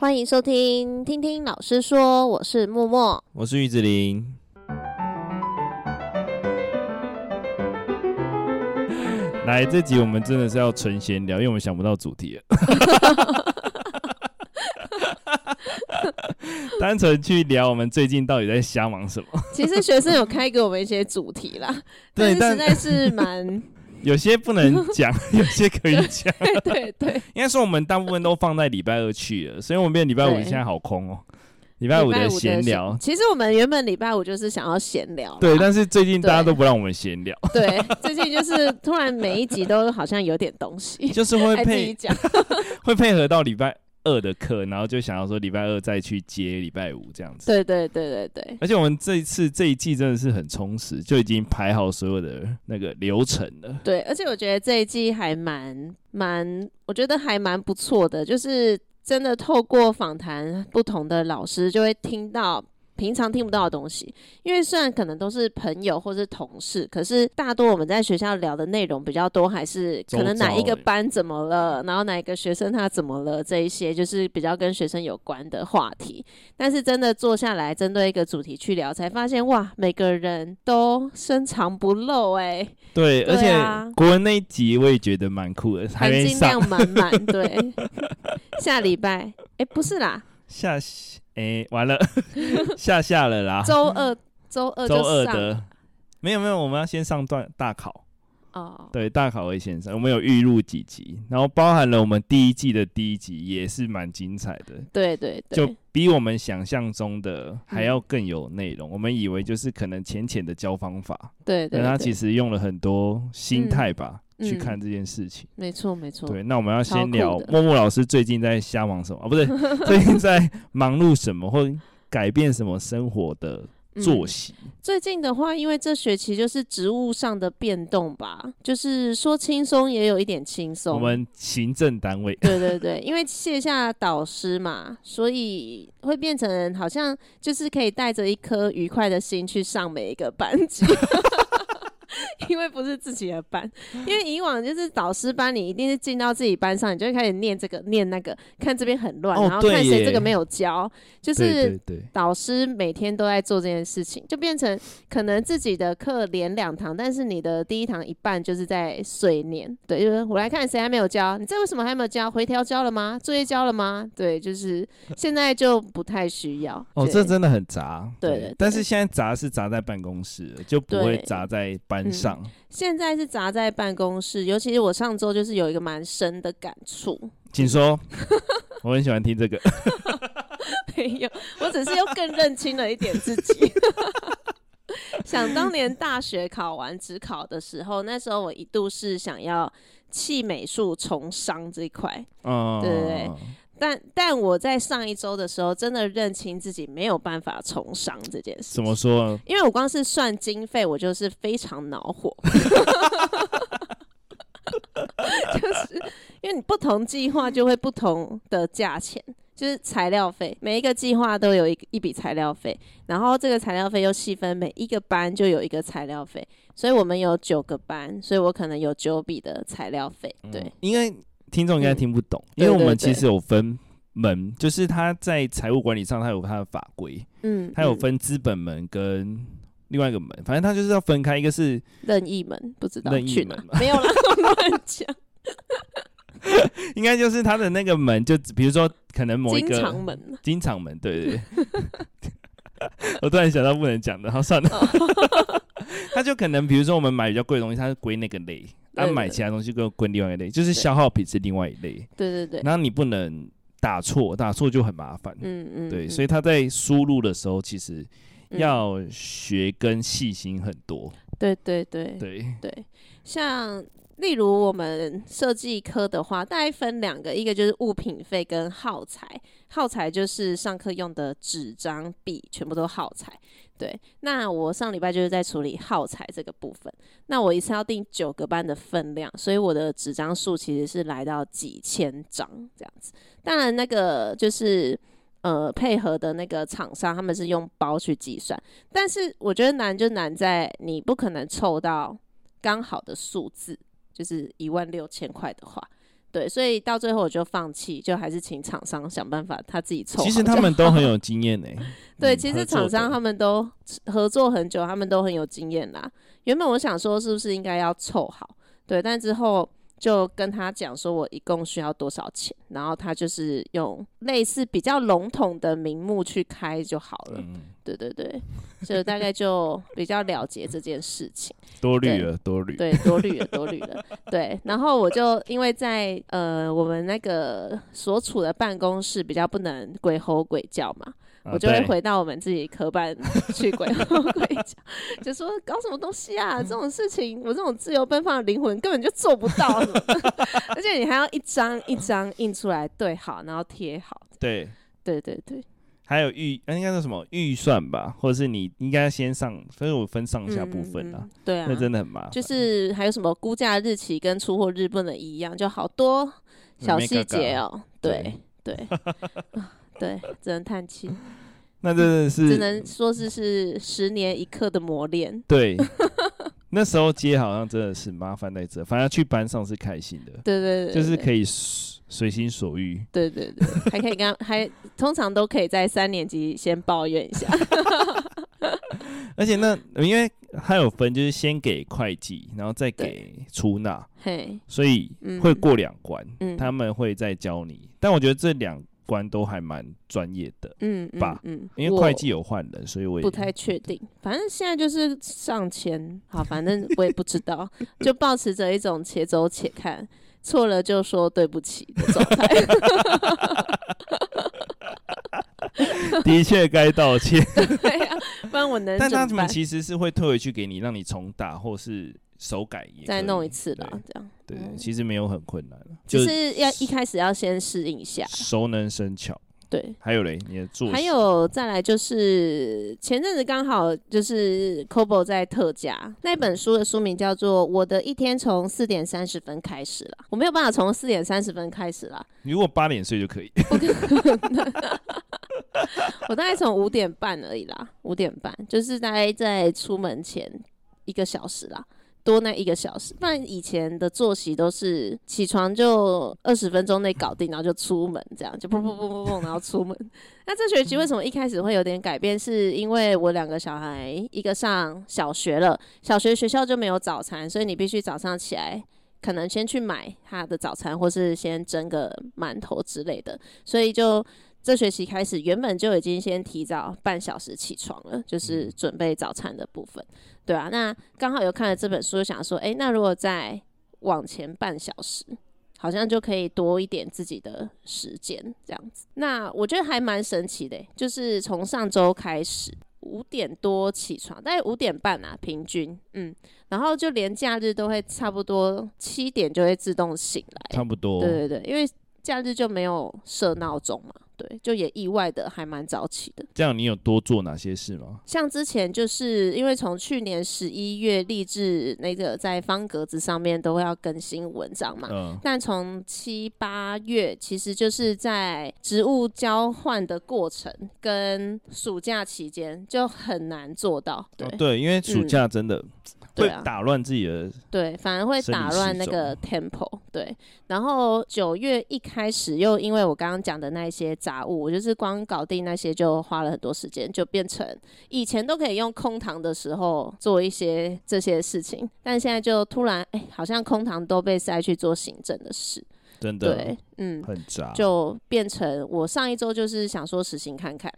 欢迎收听，听听老师说，我是默默，我是玉子琳。来，这集我们真的是要纯闲聊，因为我们想不到主题了。单纯去聊我们最近到底在瞎忙什么？其实学生有开给我们一些主题啦，对，但是实在是蛮有些不能讲，有些可以讲。对对对，应该说我们大部分都放在礼拜二去了，所以我们变礼拜五现在好空哦。礼拜五的闲聊，其实我们原本礼拜五就是想要闲聊，对，但是最近大家都不让我们闲聊，对，最近就是突然每一集都好像有点东西，就是会配 会配合到礼拜二的课，然后就想要说礼拜二再去接礼拜五这样子，对对对对对，而且我们这一次这一季真的是很充实，就已经排好所有的那个流程了，对，而且我觉得这一季还蛮蛮，我觉得还蛮不错的，就是。真的透过访谈不同的老师，就会听到平常听不到的东西。因为虽然可能都是朋友或是同事，可是大多我们在学校聊的内容比较多，还是可能哪一个班怎么了，然后哪一个学生他怎么了，这一些就是比较跟学生有关的话题。但是真的坐下来针对一个主题去聊，才发现哇，每个人都深藏不露哎、欸。对，而且国文那一集我也觉得蛮酷的，含金量满满。对。下礼拜，哎、欸，不是啦，下，哎、欸，完了，下下了啦。周二，周二，周二的，没有没有，我们要先上段大考。哦，对，大考会先上，我们有预录几集，然后包含了我们第一季的第一集，也是蛮精彩的。对对对，就比我们想象中的还要更有内容、嗯。我们以为就是可能浅浅的教方法，对对，但他其实用了很多心态吧。嗯去看这件事情，没错没错。对，那我们要先聊默默老师最近在瞎忙什么啊？不对，最近在忙碌什么，或改变什么生活的作息？嗯，最近的话，因为这学期就是职务上的变动吧，就是说轻松也有一点轻松。我们行政单位，对对对，因为卸下导师嘛，所以会变成好像就是可以带着一颗愉快的心去上每一个班级。自己的班，因为以往就是导师班，你一定是进到自己班上，你就会开始念这个念那个，看这边很乱，然后看谁这个没有教，就是导师每天都在做这件事情，就变成可能自己的课连两堂，但是你的第一堂一半就是在碎念，对，就是我来看谁还没有教，你这为什么还没有教？回调交了吗？作业交了吗？对，就是现在就不太需要。哦，这真的很杂，对，对，对，但是现在杂是杂在办公室，就不会杂在班上。嗯现在是砸在办公室，尤其是我上周就是有一个蛮深的感触，请说。我很喜欢听这个。没有，我只是又更认清了一点自己。想当年大学考完职考的时候，那时候我一度是想要弃美术从商这一块，嗯，对对对。但但我在上一周的时候，真的认清自己没有办法从商这件事。怎么说啊？因为我光是算经费，我就是非常恼火。就是因为你不同计划就会不同的价钱，就是材料费，每一个计划都有一一笔材料费，然后这个材料费又细分每一个班就有一个材料费，所以我们有九个班，所以我可能有九笔的材料费。对，嗯、因为。听众应该听不懂、嗯，因为我们其实有分门，就是他在财务管理上，他有他的法规，嗯，他有分资本门跟另外一个门，反正他就是要分开，一个是任意门，不知道任意门嘛，没有啦，乱讲，应该就是他的那个门，就比如说可能某一个经常门，经常门，对对对，我突然想到不能讲的，好算了，他就可能比如说我们买比较贵的东西，他是归那个类。他、啊、买其他东西跟归另外一类，就是消耗品是另外一类。对对对。然后你不能打错，打错就很麻烦。嗯嗯。对，所以他在输入的时候，其实要学跟细心很多。对对对对对。像例如我们设计科的话，大概分两个，一个就是物品费跟耗材。耗材就是上课用的纸张笔，全部都耗材。对，那我上礼拜就是在处理耗材这个部分。那我一次要订九个班的分量，所以我的纸张数其实是来到几千张这样子。当然，那个就是呃配合的那个厂商，他们是用包去计算。但是我觉得难就难在你不可能凑到刚好的数字，就是一万六千块的话，对，所以到最后我就放弃，就还是请厂商想办法他自己凑。其实他们都很有经验呢。对，其实厂商他们都合作很久，他们都很有经验啦。原本我想说是不是应该要凑好，对，但之后。就跟他讲说，我一共需要多少钱，然后他就是用类似比较笼统的名目去开就好了。嗯、对对对，所以大概就比较了解这件事情。多虑了，多虑。对，多虑了，多虑了。对，然后我就因为在呃我们那个所处的办公室比较不能鬼吼鬼叫嘛。我就会回到我们自己科班 去鬼吼鬼叫，就说搞什么东西啊？这种事情，我这种自由奔放的灵魂根本就做不到，而且你还要一张一张印出来对好，然后贴好。对对对对，还有预，应该是什么预算吧，或者是你应该先上，所以我分上下部分啊。嗯嗯、对啊，那真的很麻烦。就是还有什么估价日期跟出货日不能一样，就好多小细节哦。对对。对对，只能叹气。那真的是，只能说是是十年一刻的磨练。对，那时候接好像真的是麻烦在这，反正去班上是开心的。对对对，就是可以随心所欲。对对对，还可以跟还通常都可以在三年级先抱怨一下。而且那因为还有分，就是先给会计，然后再给出纳。嘿，所以会过两关，嗯，他们会再教你。但我觉得这两。关都还蛮专业的，嗯吧，嗯，嗯，因为会计有换人，所以我也不太确定。反正现在就是上千，好，反正我也不知道，就抱持着一种且走且看，错了就说对不起的状态。的确该道歉，对呀、啊，不然我能。但他们其实是会退回去给你，让你重打或是。手改再弄一次啦，这样。对，其实没有很困难，就是要一开始要先适应一下，熟能生巧。对，还有嘞，你的做还有再来就是前阵子刚好就是 c o b o 在特价，那本书的书名叫做《我的一天从四点三十分开始了》，我没有办法从四点三十分开始啦，你如果八点睡就可以，我 大概从五点半而已啦，五点半就是大概在出门前一个小时啦。多那一个小时，不然以前的作息都是起床就二十分钟内搞定，然后就出门，这样就砰砰砰砰砰，然后出门。那这学期为什么一开始会有点改变？是因为我两个小孩，一个上小学了，小学学校就没有早餐，所以你必须早上起来，可能先去买他的早餐，或是先蒸个馒头之类的，所以就。这学期开始，原本就已经先提早半小时起床了，就是准备早餐的部分，对啊，那刚好有看了这本书，想说，诶，那如果再往前半小时，好像就可以多一点自己的时间，这样子。那我觉得还蛮神奇的，就是从上周开始，五点多起床，大概五点半啊，平均，嗯，然后就连假日都会差不多七点就会自动醒来，差不多，对对对，因为假日就没有设闹钟嘛。对，就也意外的还蛮早起的。这样你有多做哪些事吗？像之前就是因为从去年十一月立志那个在方格子上面都会要更新文章嘛，嗯，但从七八月其实就是在职务交换的过程跟暑假期间就很难做到。对，哦、对，因为暑假真的。嗯会打乱自己的，对，反而会打乱那个 tempo，对。然后九月一开始又因为我刚刚讲的那些杂物，我就是光搞定那些就花了很多时间，就变成以前都可以用空堂的时候做一些这些事情，但现在就突然哎，好像空堂都被塞去做行政的事，真的，对，嗯，很杂，就变成我上一周就是想说实行看看，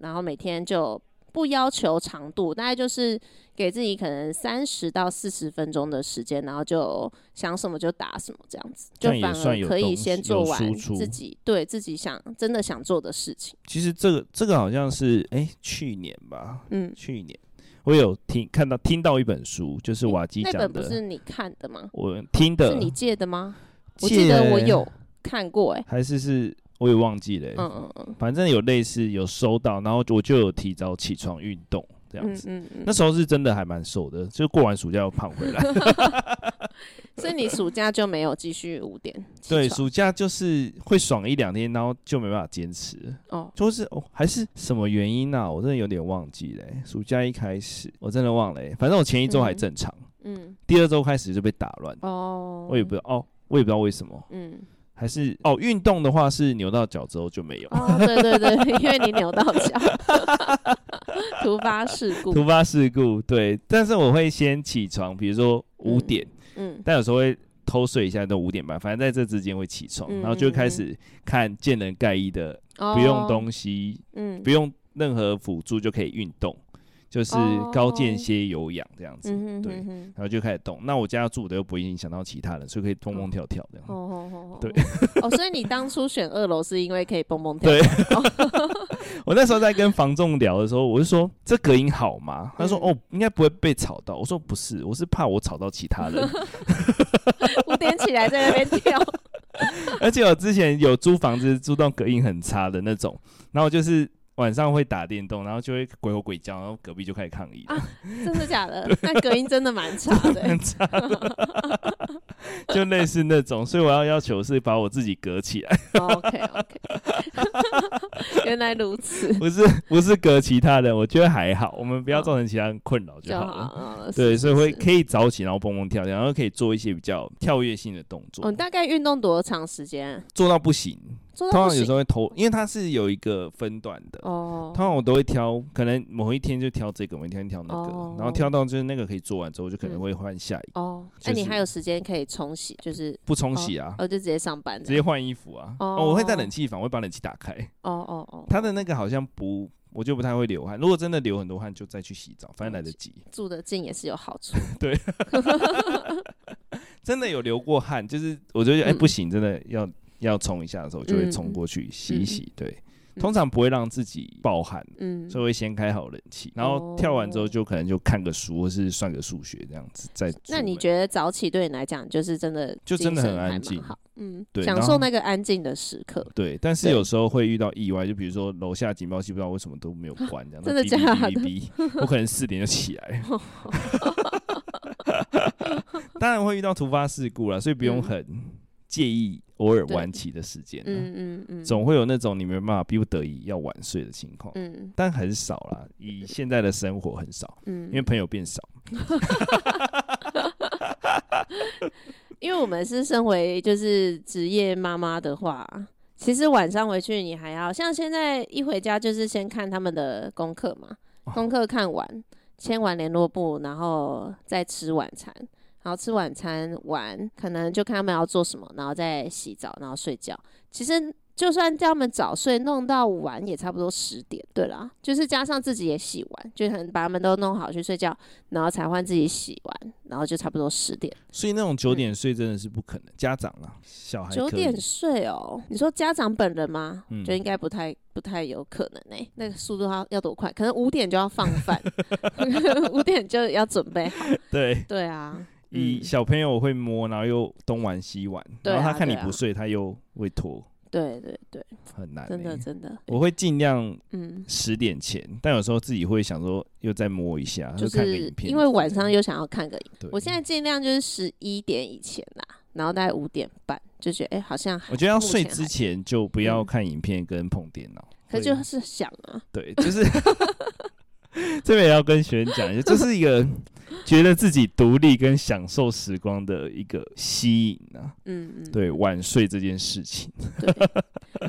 然后每天就。不要求长度，大概就是给自己可能三十到四十分钟的时间，然后就想什么就打什么，这样子就反而可以先做完自己对自己想真的想做的事情。其实这个这个好像是哎、欸、去年吧，嗯，去年我有听看到听到一本书，就是瓦基讲的，那本不是你看的吗？我听的，是你借的吗？我记得我有看过、欸，哎，还是是。我也忘记了、欸，嗯嗯嗯，反正有类似有收到，然后我就有提早起床运动这样子，嗯嗯嗯，那时候是真的还蛮瘦的，就过完暑假又胖回来，所以你暑假就没有继续五点？对，暑假就是会爽一两天，然后就没办法坚持。哦，就是哦，还是什么原因呢、啊？我真的有点忘记了、欸，暑假一开始我真的忘了、欸，反正我前一周还正常，嗯，嗯。第二周开始就被打乱，哦，我也不知道，哦，我也不知道为什么，嗯。还是哦，运动的话是扭到脚之后就没有。哦，对对对，因为你扭到脚，突发事故。突发事故，对。但是我会先起床，比如说五点，嗯，嗯，但有时候会偷睡一下，都五点半，反正在这之间会起床，嗯、然后就开始看见人盖伊的，不用东西，嗯，不用任何辅助就可以运动。就是高间歇有氧这样子，oh, 对，然后就开始动。那我家住的又不会影响到其他人，所以可以蹦蹦跳跳这样。哦哦哦，对。哦，所以你当初选二楼是因为可以蹦蹦跳跳？对。我那时候在跟房仲聊的时候，我就说这隔音好吗？他说哦，应该不会被吵到。我说不是，我是怕我吵到其他人。五点起来在那边跳。而且我之前有租房子，租到隔音很差的那种，然后就是。晚上会打电动，然后就会鬼吼鬼叫，然后隔壁就开始抗议啊！真的假的？那隔音真的蛮差的，很差的，就类似那种，所以我要要求是把我自己隔起来。Oh, OK OK，原来如此。不是不是隔其他人，我觉得还好，我们不要造成其他人困扰就好了。好对，所以会可以早起，然后蹦蹦跳跳，然后可以做一些比较跳跃性的动作。哦，大概运动多长时间？做到不行。通常有时候会偷，因为它是有一个分段的。哦。通常我都会挑，可能某一天就挑这个，某一天挑那个，哦、然后挑到就是那个可以做完之后，就可能会换下一个。哦。那、就是、你还有时间可以冲洗，就是不冲洗啊？哦，哦就直接上班，直接换衣服啊。哦，哦。我会在冷气房，我会把冷气打开。哦哦哦。它的那个好像不，我就不太会流汗。如果真的流很多汗，就再去洗澡，反正来得及。住得近也是有好处。对。真的有流过汗，就是我觉得哎、欸、不行，真的要。要冲一下的时候，就会冲过去洗一洗。嗯、对，嗯、通常不会让自己暴汗，嗯，所以会先开好冷气，然后跳完之后就可能就看个书，或是算个数学这样子。再那你觉得早起对你来讲就是真的，就真的很安静，嗯，对，享受那个安静的时刻。对，但是有时候会遇到意外，就比如说楼下警报器不知道为什么都没有关，这样真的假的？我可能四点就起来。当然会遇到突发事故了，所以不用很介意。偶尔晚起的时间，嗯嗯嗯，总会有那种你没办法逼不得已要晚睡的情况，嗯，但很少啦。以现在的生活很少，嗯，因为朋友变少。因为我们是身为就是职业妈妈的话，其实晚上回去你还要像现在一回家就是先看他们的功课嘛，功课看完，签完联络簿，然后再吃晚餐。然后吃晚餐玩，可能就看他们要做什么，然后再洗澡，然后睡觉。其实就算叫他们早睡，弄到晚也差不多十点。对啦，就是加上自己也洗完，就可能把他们都弄好去睡觉，然后才换自己洗完，然后就差不多十点。所以那种九点睡真的是不可能。嗯、家长啊，小孩九点睡哦？你说家长本人吗？嗯，就应该不太不太有可能呢、欸。那个速度要要多快？可能五点就要放饭，五点就要准备好。对对啊。以小朋友会摸，然后又东玩西玩，嗯、然后他看你不睡，他又会拖。对对对，很难、欸，真的真的。我会尽量嗯。十点前，嗯、但有时候自己会想说又再摸一下，就是看个影片，因为晚上又想要看个影我现在尽量就是十一点以前啦，然后大概五点半就觉得哎、欸、好像我觉得要睡之前就不要看影片跟碰电脑。嗯、可就是想啊，对，就是 这边也要跟学员讲一下，这是一个。觉得自己独立跟享受时光的一个吸引啊，嗯嗯，对，晚睡这件事情。对，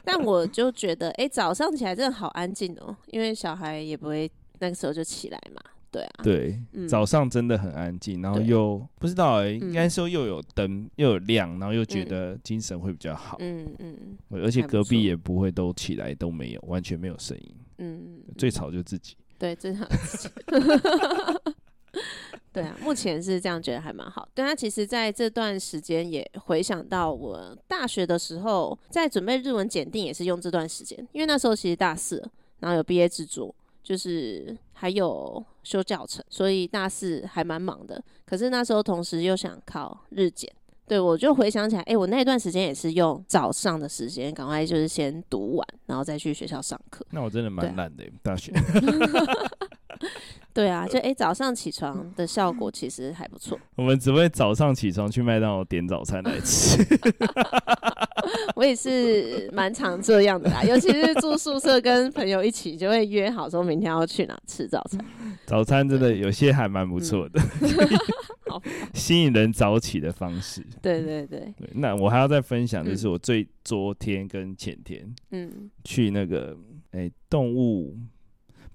但我就觉得，哎、欸，早上起来真的好安静哦，因为小孩也不会那个时候就起来嘛，对啊，对，嗯、早上真的很安静，然后又不知道哎、欸，应该说又有灯又有亮，然后又觉得精神会比较好，嗯嗯，而且隔壁也不会都起来都没有，完全没有声音，嗯，最吵就自己，对，正常自己。对啊，目前是这样觉得还蛮好。但他其实在这段时间也回想到我大学的时候，在准备日文检定也是用这段时间，因为那时候其实大四，然后有毕业制作，就是还有修教程，所以大四还蛮忙的。可是那时候同时又想考日检，对，我就回想起来，哎，我那段时间也是用早上的时间，赶快就是先读完，然后再去学校上课。那我真的蛮懒的，啊、大学。对啊，就哎、欸，早上起床的效果其实还不错。我们只会早上起床去麦当劳点早餐来吃。我也是蛮常这样的啦，尤其是住宿舍跟朋友一起，就会约好说明天要去哪吃早餐。早餐真的有些还蛮不错的，好吸引人早起的方式。对对对，对，那我还要再分享，就是我最昨天跟前天，嗯，去那个哎动物。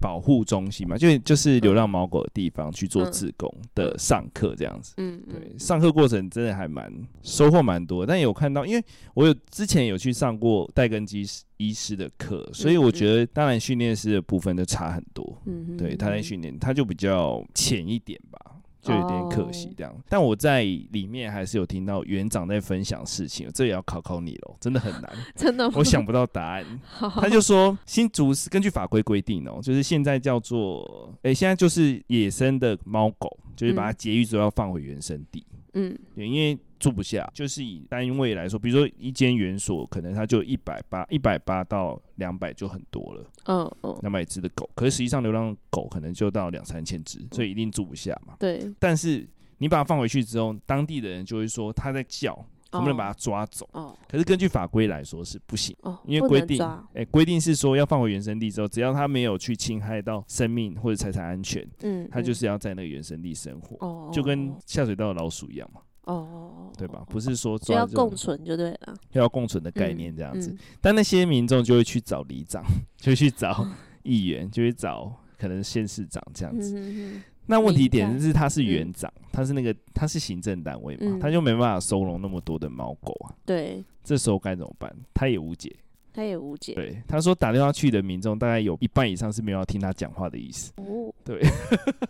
保护中心嘛，就就是流浪猫狗的地方去做志工的上课这样子。嗯，对，上课过程真的还蛮收获蛮多。但有看到，因为我有之前有去上过戴根基医师的课，所以我觉得当然训练师的部分就差很多。嗯，对，他在训练他就比较浅一点吧。就有点可惜这样，但我在里面还是有听到园长在分享事情，这也要考考你喽，真的很难，真的，我想不到答案。他就说，新竹是根据法规规定哦，就是现在叫做，哎，现在就是野生的猫狗，就是把它绝育之后要放回原生地。嗯，对，因为。住不下，就是以单位来说，比如说一间园所，可能它就一百八，一百八到两百就很多了。嗯嗯，两百只的狗，可是实际上流浪狗可能就到两三千只，所以一定住不下嘛。对。但是你把它放回去之后，当地的人就会说它在叫，能不能把他抓走？哦。可是根据法规来说是不行，因为规定，哎，规定是说要放回原生地之后，只要他没有去侵害到生命或者财产安全，嗯，他就是要在那个原生地生活。哦。就跟下水道的老鼠一样嘛。哦，对吧？不是说就要共存就对了，要共存的概念这样子。但那些民众就会去找里长，就会去找议员，就会找可能县市长这样子。那问题点是他是园长，他是那个他是行政单位嘛，他就没办法收容那么多的猫狗啊。对，这时候该怎么办？他也无解，他也无解。对，他说打电话去的民众大概有一半以上是没有要听他讲话的意思。哦，对。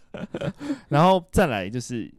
然后再来就是。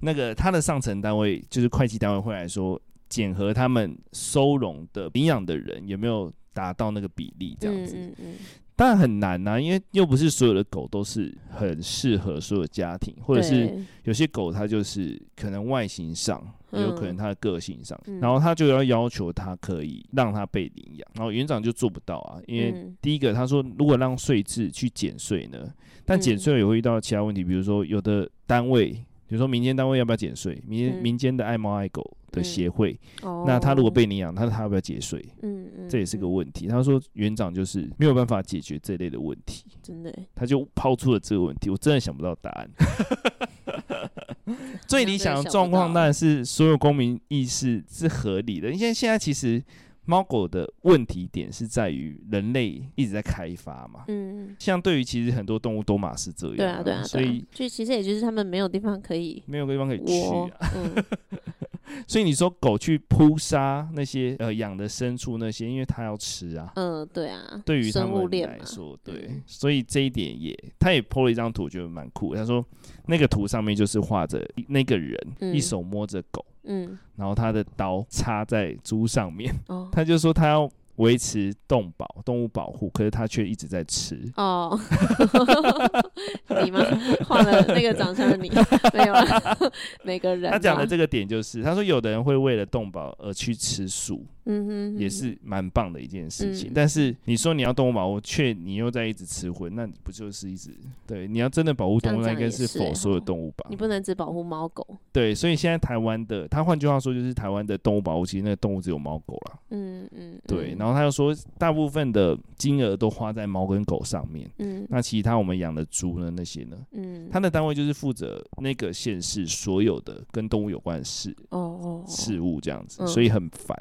那个他的上层单位就是会计单位会来说，检核他们收容的领养的人有没有达到那个比例这样子，嗯嗯嗯、当然很难呐、啊，因为又不是所有的狗都是很适合所有家庭，或者是有些狗它就是可能外形上，有可能它的个性上，嗯、然后他就要要求它可以让它被领养，然后园长就做不到啊，因为第一个他说如果让税制去减税呢，但减税也会遇到其他问题，比如说有的单位。比如说民间单位要不要减税？民民间的爱猫爱狗的协会，嗯、那他如果被领养，他他要不要节税？嗯嗯，这也是个问题。他说园长就是没有办法解决这类的问题，真的，他就抛出了这个问题，我真的想不到答案。最理想的状况当然是所有公民意识是合理的，因为现在其实。猫狗的问题点是在于人类一直在开发嘛，嗯，相对于其实很多动物都嘛是这样，对啊，对啊，所以就其实也就是他们没有地方可以，没有地方可以去啊，嗯、所以你说狗去扑杀那些呃养的牲畜那些，因为它要吃啊，嗯，对啊，对于他们来说，对，所以这一点也，他也 po 了一张图，觉得蛮酷。他说那个图上面就是画着那个人一手摸着狗。嗯，然后他的刀插在猪上面，哦、他就说他要维持动保、动物保护，可是他却一直在吃。哦，你吗？画了那个长相的你 没有了？每个人他讲的这个点就是，他说有的人会为了动保而去吃素。嗯哼，也是蛮棒的一件事情。但是你说你要动物保护，却你又在一直吃荤，那不就是一直对？你要真的保护动物，那应该是否所有动物吧？你不能只保护猫狗。对，所以现在台湾的，他换句话说就是台湾的动物保护，其实那个动物只有猫狗了。嗯嗯，对。然后他又说，大部分的金额都花在猫跟狗上面。嗯，那其他我们养的猪呢？那些呢？嗯，他的单位就是负责那个县市所有的跟动物有关的事哦哦事物这样子，所以很烦。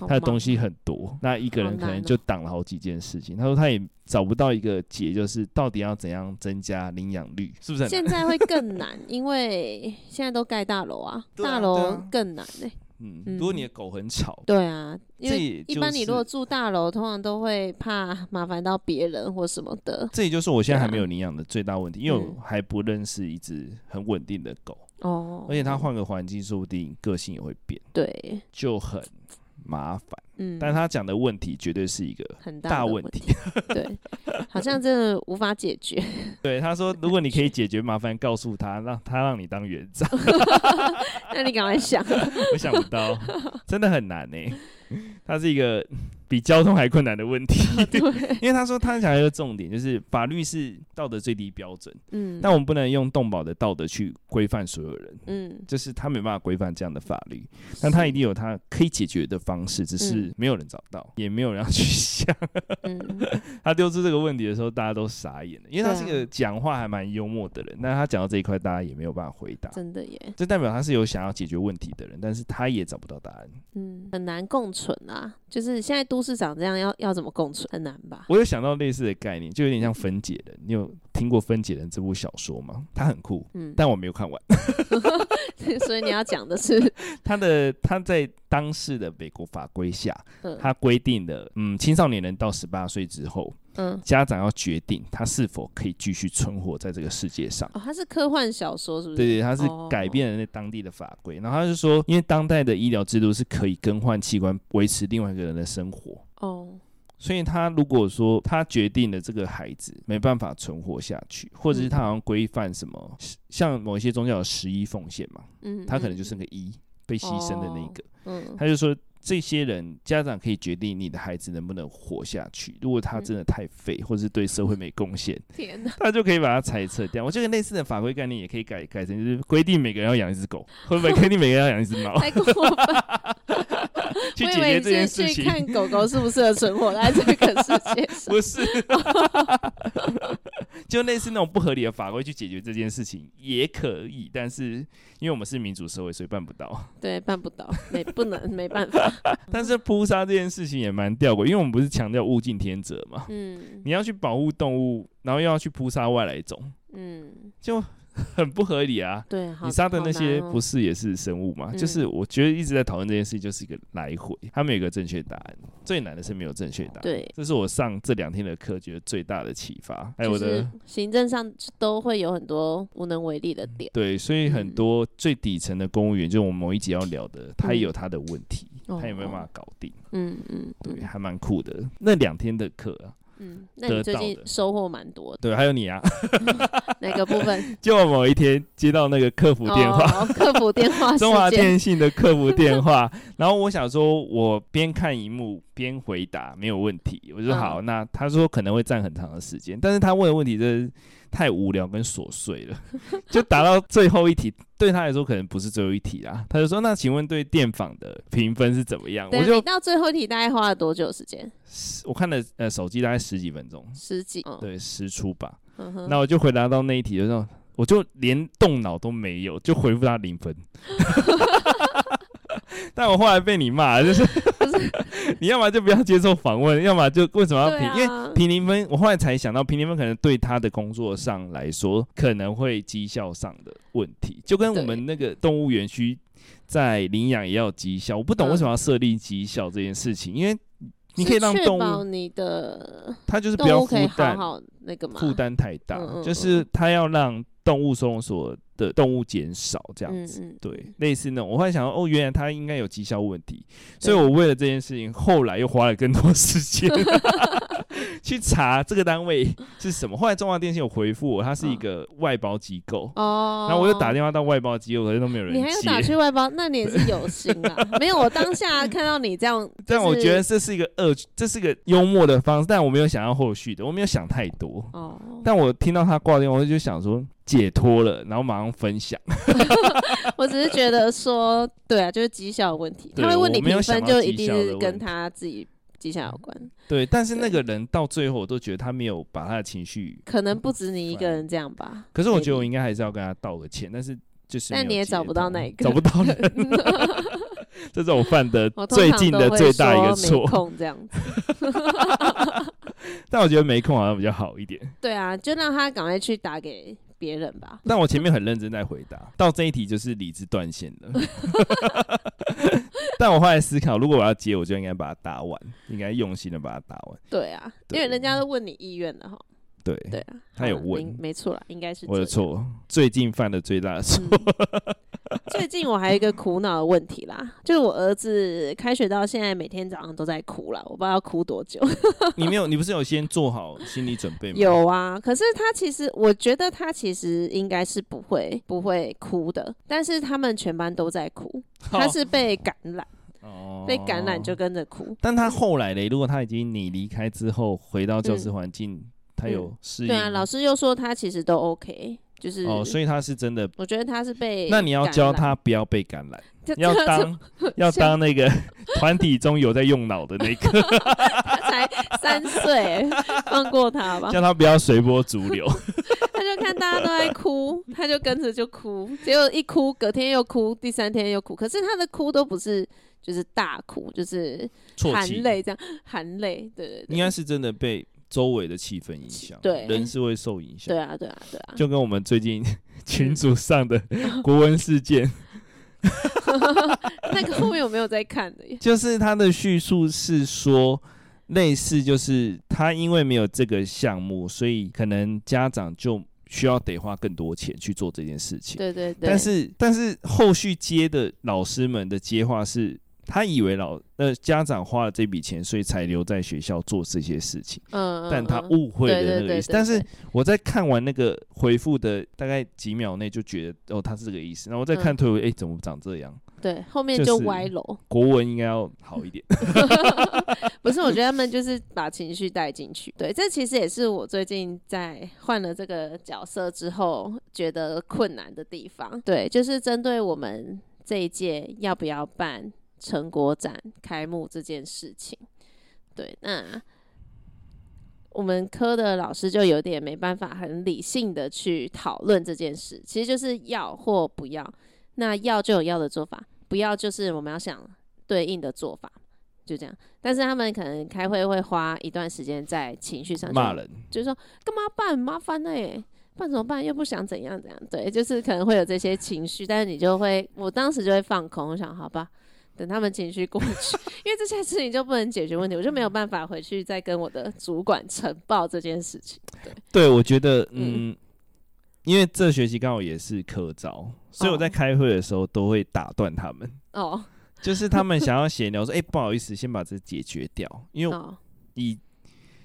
他的东西很多，那一个人可能就挡了好几件事情。他说他也找不到一个解，就是到底要怎样增加领养率，是不是？现在会更难，因为现在都盖大楼啊，大楼更难呢。嗯，如果你的狗很吵，对啊，因为一般你如果住大楼，通常都会怕麻烦到别人或什么的。这也就是我现在还没有领养的最大问题，因为我还不认识一只很稳定的狗哦，而且它换个环境，说不定个性也会变，对，就很。麻烦，嗯，但他讲的问题绝对是一个很大问题，对，好像真的无法解决。对，他说，如果你可以解决麻烦，告诉他，让他让你当园长。那你赶快想，我想不到，真的很难呢。他是一个 比交通还困难的问题。因为他说他讲一个重点，就是法律是道德最低标准，嗯，但我们不能用动保的道德去规范所有人，嗯，就是他没办法规范这样的法律，但他一定有他可以解决的方式，只是没有人找到，嗯、也没有人要去想。嗯、他丢出这个问题的时候，大家都傻眼了，因为他是一个讲话还蛮幽默的人，但他讲到这一块，大家也没有办法回答。真的耶，这代表他是有想要解决问题的人，但是他也找不到答案。嗯，很难共存啊，就是现在都市长这样要要怎么共存，很难吧？我有想到类似的概念，就有点像分解人。你有听过《分解人》这部小说吗？它很酷，嗯，但我没有看完。所以你要讲的是 他的他在当时的美国法规下，他规定的，嗯，青少年人到十八岁之后，嗯，家长要决定他是否可以继续存活在这个世界上。哦，他是科幻小说，是不是？对对，他是改变了那当地的法规，然后他就说，因为当代的医疗制度是可以更换器官维持另外一个人的生活。哦。所以他如果说他决定了这个孩子没办法存活下去，或者是他好像规范什么，像某一些宗教有十一奉献嘛，嗯，他可能就是那个一被牺牲的那个，嗯，他就说这些人家长可以决定你的孩子能不能活下去，如果他真的太废或者是对社会没贡献，他就可以把他裁撤掉。我觉得类似的法规概念也可以改改成就是规定每个人要养一只狗，会不会规定每个人要养一只猫？太过分。去解决这件事情，看狗狗适不适合存活在这个世界上。不是，就类似那种不合理的法规去解决这件事情也可以，但是因为我们是民主社会，所以办不到。对，办不到，没不能，没办法。但是扑杀这件事情也蛮吊诡，因为我们不是强调物竞天择嘛。嗯。你要去保护动物，然后又要去扑杀外来种。嗯。就。很不合理啊！对，你杀的那些不是也是生物吗？哦、就是我觉得一直在讨论这件事情，就是一个来回，他们有一个正确答案。最难的是没有正确答案。对，这是我上这两天的课觉得最大的启发。还有我的行政上都会有很多无能为力的点。对，所以很多最底层的公务员，嗯、就我们某一集要聊的，他也有他的问题，嗯、他有没有办法搞定？嗯嗯，对，还蛮酷的。那两天的课啊。嗯，那你最近收获蛮多的。对，还有你啊，哪个部分？就我某一天接到那个客服电话，哦、客服电话，中华电信的客服电话。然后我想说，我边看荧幕边回答没有问题。我就说好，嗯、那他说可能会占很长的时间，但是他问的问题就是。太无聊跟琐碎了，就答到最后一题，对他来说可能不是最后一题啦。他就说：“那请问对电访的评分是怎么样？”我就到最后一题大概花了多久时间？我看了呃手机大概十几分钟，十几，对，十出吧。那我就回答到那一题的时候，我就连动脑都没有，就回复他零分。但我后来被你骂，就是 你要么就不要接受访问，要么就为什么要评？啊、因为评零分，我后来才想到评零分可能对他的工作上来说可能会绩效上的问题，就跟我们那个动物园区在领养也要绩效，我不懂为什么要设立绩效这件事情，因为你可以让动物你的他就是不要负担好那个负担太大，嗯嗯嗯就是他要让动物收容所。的动物减少这样子，对，类似那种，我后来想到，哦，原来他应该有绩效问题，所以我为了这件事情，后来又花了更多时间 去查这个单位是什么。后来中华电信有回复我，它是一个外包机构哦，然后我又打电话到外包机构，可是都没有人接。你还有打去外包，那你也是有心啊。没有，我当下看到你这样，但我觉得这是一个恶，这是一个幽默的方式，但我没有想要后续的，我没有想太多哦。但我听到他挂电话，我就想说。解脱了，然后马上分享。我只是觉得说，对啊，就是绩效的问题。他会问你评分，就一定是跟他自己绩效有关。对，但是那个人到最后，我都觉得他没有把他的情绪。可能不止你一个人这样吧。可是我觉得我应该还是要跟他道个歉，但是就是。但你也 找不到那一个。找不到人。这是我犯的最近的最大一个错。这样子。但我觉得没空好像比较好一点。对啊，就让他赶快去打给。别人吧，但我前面很认真在回答，到这一题就是理智断线了。但我后来思考，如果我要接，我就应该把它打完，应该用心的把它打完。对啊，对因为人家都问你意愿了哈。对对啊，他有问，没错啦，应该是我的错，最近犯的最大的错。嗯最近我还有一个苦恼的问题啦，就是我儿子开学到现在每天早上都在哭了，我不知道要哭多久。你没有，你不是有先做好心理准备吗？有啊，可是他其实，我觉得他其实应该是不会不会哭的，但是他们全班都在哭，他是被感染。哦，被感染就跟着哭。但他后来嘞，如果他已经你离开之后回到教室环境，嗯、他有适应、嗯。对啊，老师又说他其实都 OK，就是哦，所以他是真的。我觉得他是被。那你要教他不要被感染，要当 要当那个 团体中有在用脑的那个。他才三岁，放过他吧。叫他不要随波逐流。他就看大家都在哭，他就跟着就哭，结果一哭，隔天又哭，第三天又哭。可是他的哭都不是就是大哭，就是含泪这样，含泪。对对对，应该是真的被周围的气氛影响。对，人是会受影响。对啊，对啊，对啊。就跟我们最近群组上的 国文事件，那个后面有没有在看的？就是他的叙述是说。类似就是他因为没有这个项目，所以可能家长就需要得花更多钱去做这件事情。对对对。但是但是后续接的老师们的接话是，他以为老呃家长花了这笔钱，所以才留在学校做这些事情。嗯。但他误会了那个意思。但是我在看完那个回复的大概几秒内就觉得，哦，他是这个意思。然后我再看推文，哎、嗯欸，怎么长这样？对，后面就歪楼。国文应该要好一点。不是，我觉得他们就是把情绪带进去。对，这其实也是我最近在换了这个角色之后觉得困难的地方。对，就是针对我们这一届要不要办成果展开幕这件事情。对，那我们科的老师就有点没办法很理性的去讨论这件事，其实就是要或不要。那要就有要的做法。不要，就是我们要想对应的做法，就这样。但是他们可能开会会花一段时间在情绪上骂人，就是说干嘛办，麻烦呢？办怎么办？又不想怎样怎样。对，就是可能会有这些情绪，但是你就会，我当时就会放空，我想好吧，等他们情绪过去，因为这件事情就不能解决问题，我就没有办法回去再跟我的主管呈报这件事情。对，对我觉得，嗯。嗯因为这学期刚好也是科招，所以我在开会的时候都会打断他们。哦，就是他们想要闲聊，说：“哎，不好意思，先把这解决掉。”因为以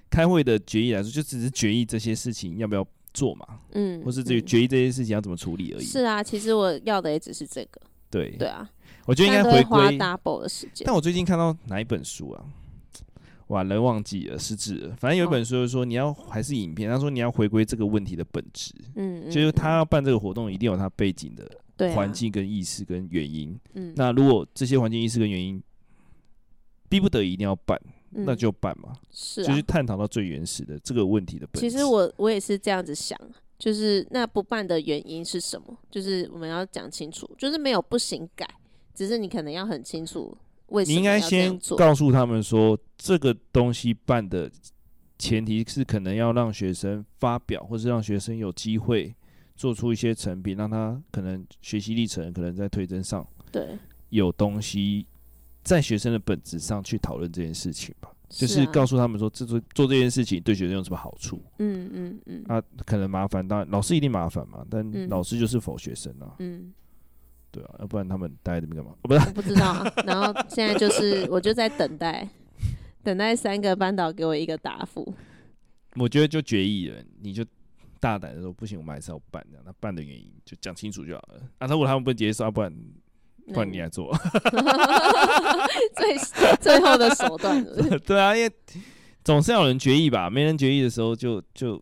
开会的决议来说，就只是决议这些事情要不要做嘛，嗯，或是这个决议这些事情要怎么处理而已。是啊，其实我要的也只是这个。对对啊，我觉得应该回归 double 的时间。但我最近看到哪一本书啊？完了，忘记了，失智了。反正有一本书就是说，你要还是影片。他说你要回归这个问题的本质，嗯，就是他要办这个活动，一定有他背景的环境跟意识跟原因。嗯，那如果这些环境意识跟原因逼不得已一定要办，那就办嘛。是，就是探讨到最原始的这个问题的本质。其实我我也是这样子想，就是那不办的原因是什么？就是我们要讲清楚，就是没有不行改，只是你可能要很清楚。你应该先告诉他们说，这个东西办的前提是可能要让学生发表，或是让学生有机会做出一些成品，让他可能学习历程可能在推甄上，对，有东西在学生的本质上去讨论这件事情吧。就是告诉他们说，这做做这件事情对学生有什么好处？嗯嗯嗯。啊，可能麻烦，当然老师一定麻烦嘛，但老师就是否学生啊。嗯。对啊，要不然他们待在这边干嘛？不是，我不知道啊。然后现在就是，我就在等待，等待三个班导给我一个答复。我觉得就决议了，你就大胆的说，不行，我们还是要办这样。那办的原因就讲清楚就好了。啊，如果他们不接受，不然不然你来做。最最后的手段是是。对啊，因为总是要有人决议吧，没人决议的时候就，就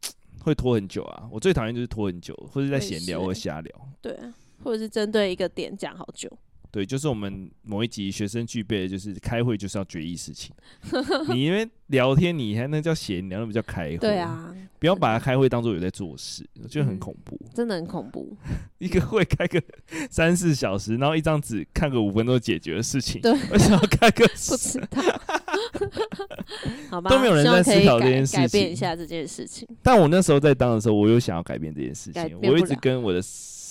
就会拖很久啊。我最讨厌就是拖很久，或者在闲聊或瞎聊。对啊。或者是针对一个点讲好久，对，就是我们某一集学生具备的就是开会就是要决议事情。你因为聊天，你还能叫闲聊，那不叫开会。对啊，不要把它开会当做有在做事，我觉得很恐怖，真的很恐怖。一个会开个三四小时，然后一张纸看个五分钟解决的事情，对，为什么要开个？不知道。好吧，都没有人在思考这件事情，改变一下这件事情。但我那时候在当的时候，我有想要改变这件事情，我一直跟我的。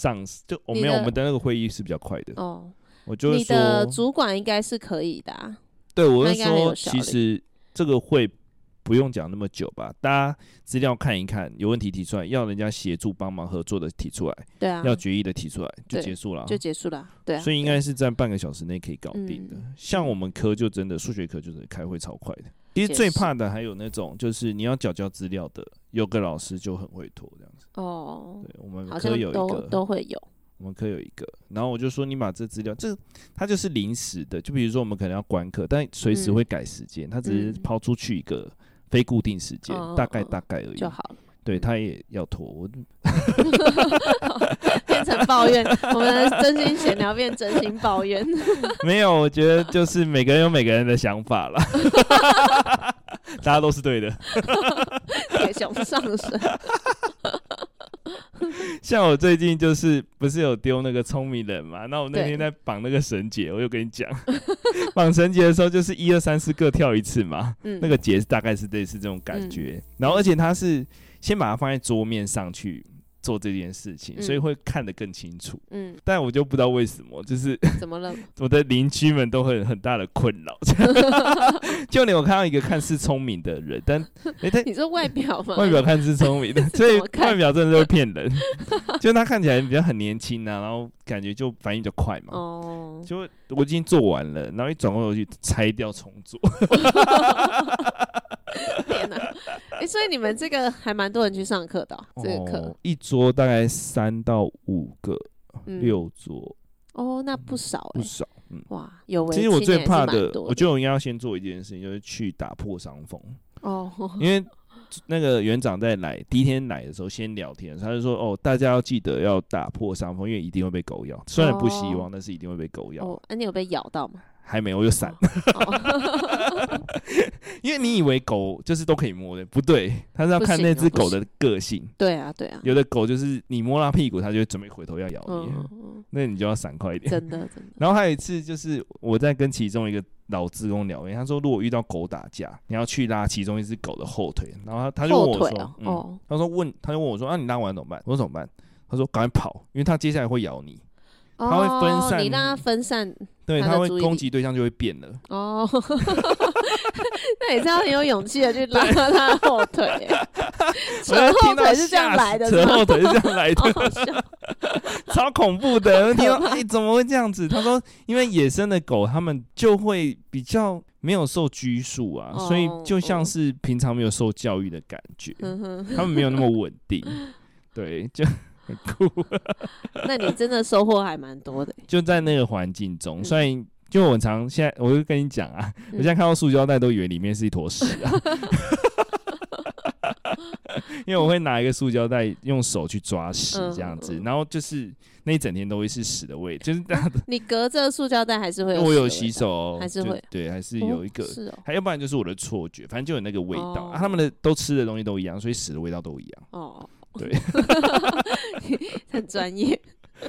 上司就我没有，我们的那个会议是比较快的。哦，我就说你的主管应该是可以的啊。对，我是说其实这个会不用讲那么久吧，大家资料看一看，有问题提出来，要人家协助帮忙合作的提出来，对啊，要决议的提出来就结束了，就结束了，对啊。所以应该是在半个小时内可以搞定的。像我们科就真的数学科就是开会超快的。其实最怕的还有那种就是你要缴交资料的，有个老师就很会拖这样子。哦，对，我们科有一个都会有。我们科有一个，然后我就说你把这资料，这它就是临时的，就比如说我们可能要关课，但随时会改时间，它、嗯、只是抛出去一个非固定时间、嗯，大概大概而已就好了。对，他也要拖，我 变成抱怨，我们真心闲聊变真心抱怨。没有，我觉得就是每个人有每个人的想法了，大家都是对的，铁熊上身。像我最近就是不是有丢那个聪明人嘛？那我那天在绑那个绳结，我又跟你讲，绑绳结的时候就是一二三四各跳一次嘛，嗯、那个结大概是类似这种感觉，嗯、然后而且它是。先把它放在桌面上去做这件事情，嗯、所以会看得更清楚。嗯，但我就不知道为什么，就是怎么了？我的邻居们都会有很大的困扰。就连我看到一个看似聪明的人，但哎，他、欸、你说外表吗？外表看似聪明的，所以外表真的都会骗人。就他看起来比较很年轻啊，然后感觉就反应就快嘛。哦，就我已经做完了，然后一转过头去拆掉重做。天哪！哎、欸，所以你们这个还蛮多人去上课的、这个课一桌大概三到五个，嗯、六桌哦，那不少、欸，不少，嗯，哇，有。其实我最怕的，的我觉得我应该要先做一件事情，就是去打破伤风哦，因为 那个园长在来第一天来的时候先聊天，他就说哦，大家要记得要打破伤风，因为一定会被狗咬，虽然不希望，哦、但是一定会被狗咬。哦，那、啊、你有被咬到吗？还没，我就闪 因为你以为狗就是都可以摸的，不对，他是要看那只狗的个性。对啊，对啊。有的狗就是你摸它屁股，它就会准备回头要咬你，嗯、那你就要闪快一点。真的，真的。然后还有一次，就是我在跟其中一个老职工聊天，他说如果遇到狗打架，你要去拉其中一只狗的后腿，然后他他就问我说：“哦、嗯，他说问，他就问我说，啊，你拉完怎么办？我说怎么办？他说赶快跑，因为他接下来会咬你。”它会分散，哦、你让它分散，对，它会攻击对象就会变了。哦，那你这样很有勇气的去拉它的后腿，扯后腿是这样来的，扯后腿是这样来的，超恐怖的。听到哎，怎么会这样子？他说，因为野生的狗，它们就会比较没有受拘束啊、哦，所以就像是平常没有受教育的感觉，它、嗯、们没有那么稳定。对，就。酷，那你真的收获还蛮多的。就在那个环境中，所以就我常现在，我就跟你讲啊、嗯，我现在看到塑胶袋都以为里面是一坨屎啊，因为我会拿一个塑胶袋用手去抓屎这样子，然后就是那一整天都会是屎的味，就是这样的。你隔着塑胶袋还是会有？我有洗手、哦，还是会对，还是有一个，哦是哦、还要不然就是我的错觉，反正就有那个味道、哦啊。他们的都吃的东西都一样，所以屎的味道都一样。哦。对，很专业。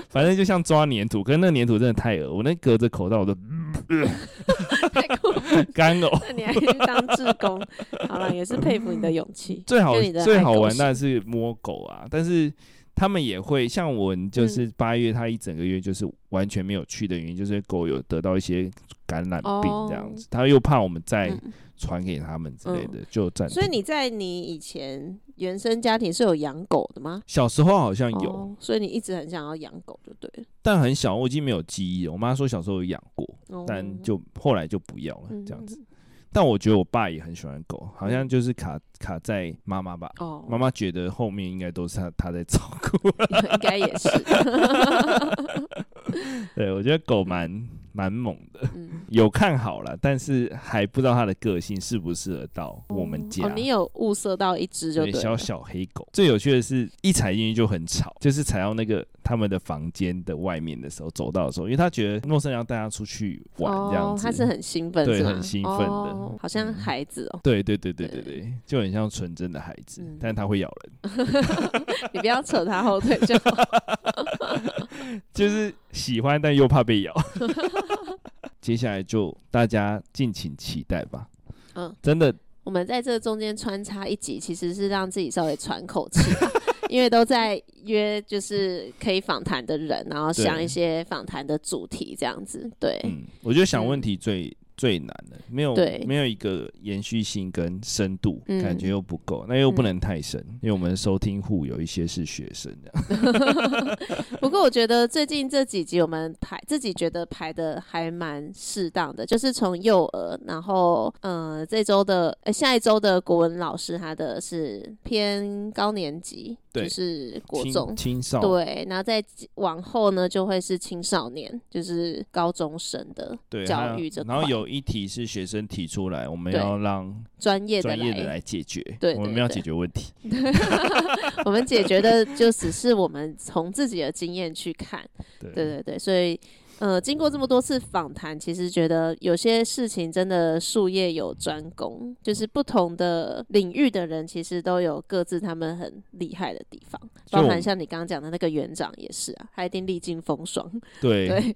反正就像抓粘土，可是那个粘土真的太恶，我那隔着口罩我都，太酷了，干呕。那你还去当志工？好了，也是佩服你的勇气。最好最好玩当然是摸狗啊，但是他们也会像我，就是八月他一整个月就是完全没有去的原因，就是狗有得到一些感染病这样子，他又怕我们再。传给他们之类的，嗯、就暂时。所以你在你以前原生家庭是有养狗的吗？小时候好像有，哦、所以你一直很想要养狗，就对了。但很小，我已经没有记忆了。我妈说小时候有养过，哦，但就后来就不要了，这样子。嗯但我觉得我爸也很喜欢狗，好像就是卡卡在妈妈吧。哦，妈妈觉得后面应该都是他他在照顾，应该也是。对，我觉得狗蛮蛮猛的，嗯，有看好了，但是还不知道它的个性适不适合到我们家。哦，你有物色到一只就对，小小黑狗。最有趣的是一踩进去就很吵，就是踩到那个。他们的房间的外面的时候，走到的时候，因为他觉得陌生人要带他出去玩这样子，哦、他是很兴奋，对，很兴奋的、哦，好像孩子哦，对对对对对对，就很像纯真的孩子，嗯、但是他会咬人，你不要扯他后腿就好，就是喜欢但又怕被咬，接下来就大家敬请期待吧，嗯，真的，我们在这中间穿插一集，其实是让自己稍微喘口气。因为都在约，就是可以访谈的人，然后想一些访谈的主题这样子。对，嗯，我觉得想问题最最难的，没有对。没有一个延续性跟深度，嗯。感觉又不够，那又不能太深，嗯、因为我们收听户有一些是学生这样。不过我觉得最近这几集我们排自己觉得排的还蛮适当的，就是从幼儿，然后呃这周的下一周的国文老师他的是偏高年级，对。就是国中。青少对，然后再往后呢就会是青少年，就是高中生的教育这块，然后有一题是学生提出来，我们要让专业专业的来解决，对，我们要解决问题。我们解决的就只是我们从自己的经验去看，对对对，所以。呃，经过这么多次访谈，其实觉得有些事情真的术业有专攻，就是不同的领域的人，其实都有各自他们很厉害的地方。包含像你刚刚讲的那个园长也是啊，他一定历经风霜。对，对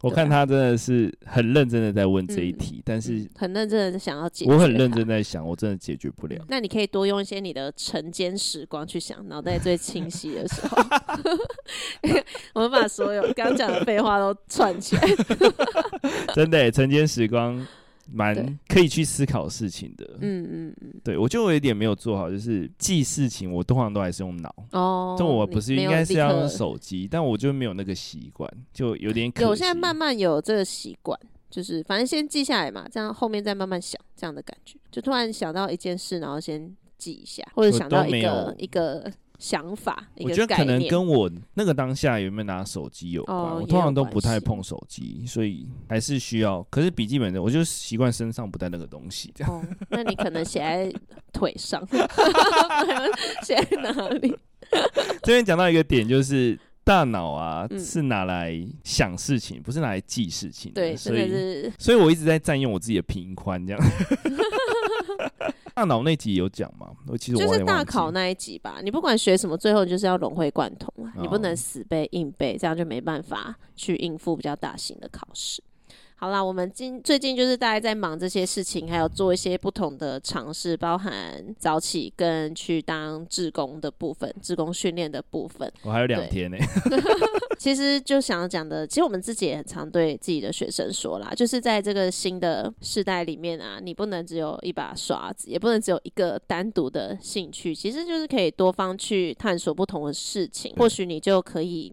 我看他真的是很认真的在问这一题，嗯、但是很认真的想要解决。我很认真在想，我真的解决不了。那你可以多用一些你的晨间时光去想，脑袋最清晰的时候。我们把所有刚讲的废话都。串起来，真的，晨间时光蛮可以去思考事情的。嗯嗯嗯，对我就有一点没有做好，就是记事情，我通常都还是用脑。哦，就我不是应该是要用手机，但我就没有那个习惯，就有点可惜。我现在慢慢有这个习惯，就是反正先记下来嘛，这样后面再慢慢想，这样的感觉。就突然想到一件事，然后先记一下，或者想到一个一个。想法，我觉得可能跟我那个当下有没有拿手机有关。哦、我通常都不太碰手机，所以还是需要。可是笔记本的，我就习惯身上不带那个东西。这样，哦、那你可能写在腿上，写在哪里？这边讲到一个点，就是大脑啊、嗯、是拿来想事情，不是拿来记事情。对，所以是所以我一直在占用我自己的频宽，这样。大脑那集有讲吗？我其实我就是大考那一集吧。你不管学什么，最后就是要融会贯通啊！哦、你不能死背硬背，这样就没办法去应付比较大型的考试。好啦，我们今最近就是大家在忙这些事情，还有做一些不同的尝试，包含早起跟去当志工的部分，志工训练的部分。我还有两天呢。其实就想要讲的，其实我们自己也很常对自己的学生说啦，就是在这个新的世代里面啊，你不能只有一把刷子，也不能只有一个单独的兴趣，其实就是可以多方去探索不同的事情，或许你就可以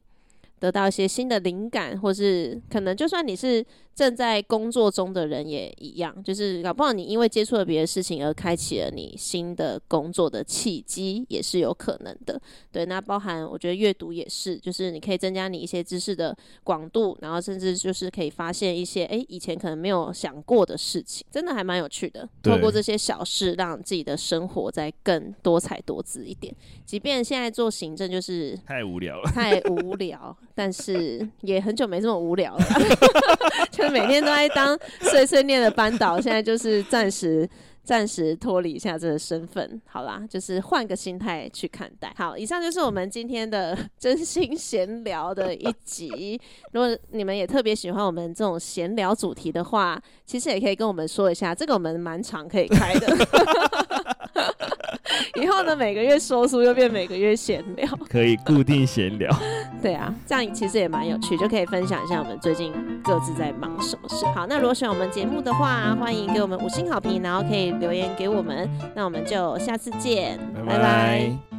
得到一些新的灵感，或是可能就算你是。正在工作中的人也一样，就是搞不好你因为接触了别的事情而开启了你新的工作的契机，也是有可能的。对，那包含我觉得阅读也是，就是你可以增加你一些知识的广度，然后甚至就是可以发现一些诶以前可能没有想过的事情，真的还蛮有趣的。透过这些小事，让自己的生活再更多彩多姿一点。即便现在做行政就是太无聊了，太无聊，但是也很久没这么无聊了。就每天都在当碎碎念的班导，现在就是暂时暂时脱离一下这个身份，好啦，就是换个心态去看待。好，以上就是我们今天的真心闲聊的一集。如果你们也特别喜欢我们这种闲聊主题的话，其实也可以跟我们说一下，这个我们蛮常可以开的。以后呢，每个月说书又变每个月闲聊，可以固定闲聊。对啊，这样其实也蛮有趣，就可以分享一下我们最近各自在忙什么事。好，那如果喜欢我们节目的话，欢迎给我们五星好评，然后可以留言给我们。那我们就下次见，拜拜。拜拜。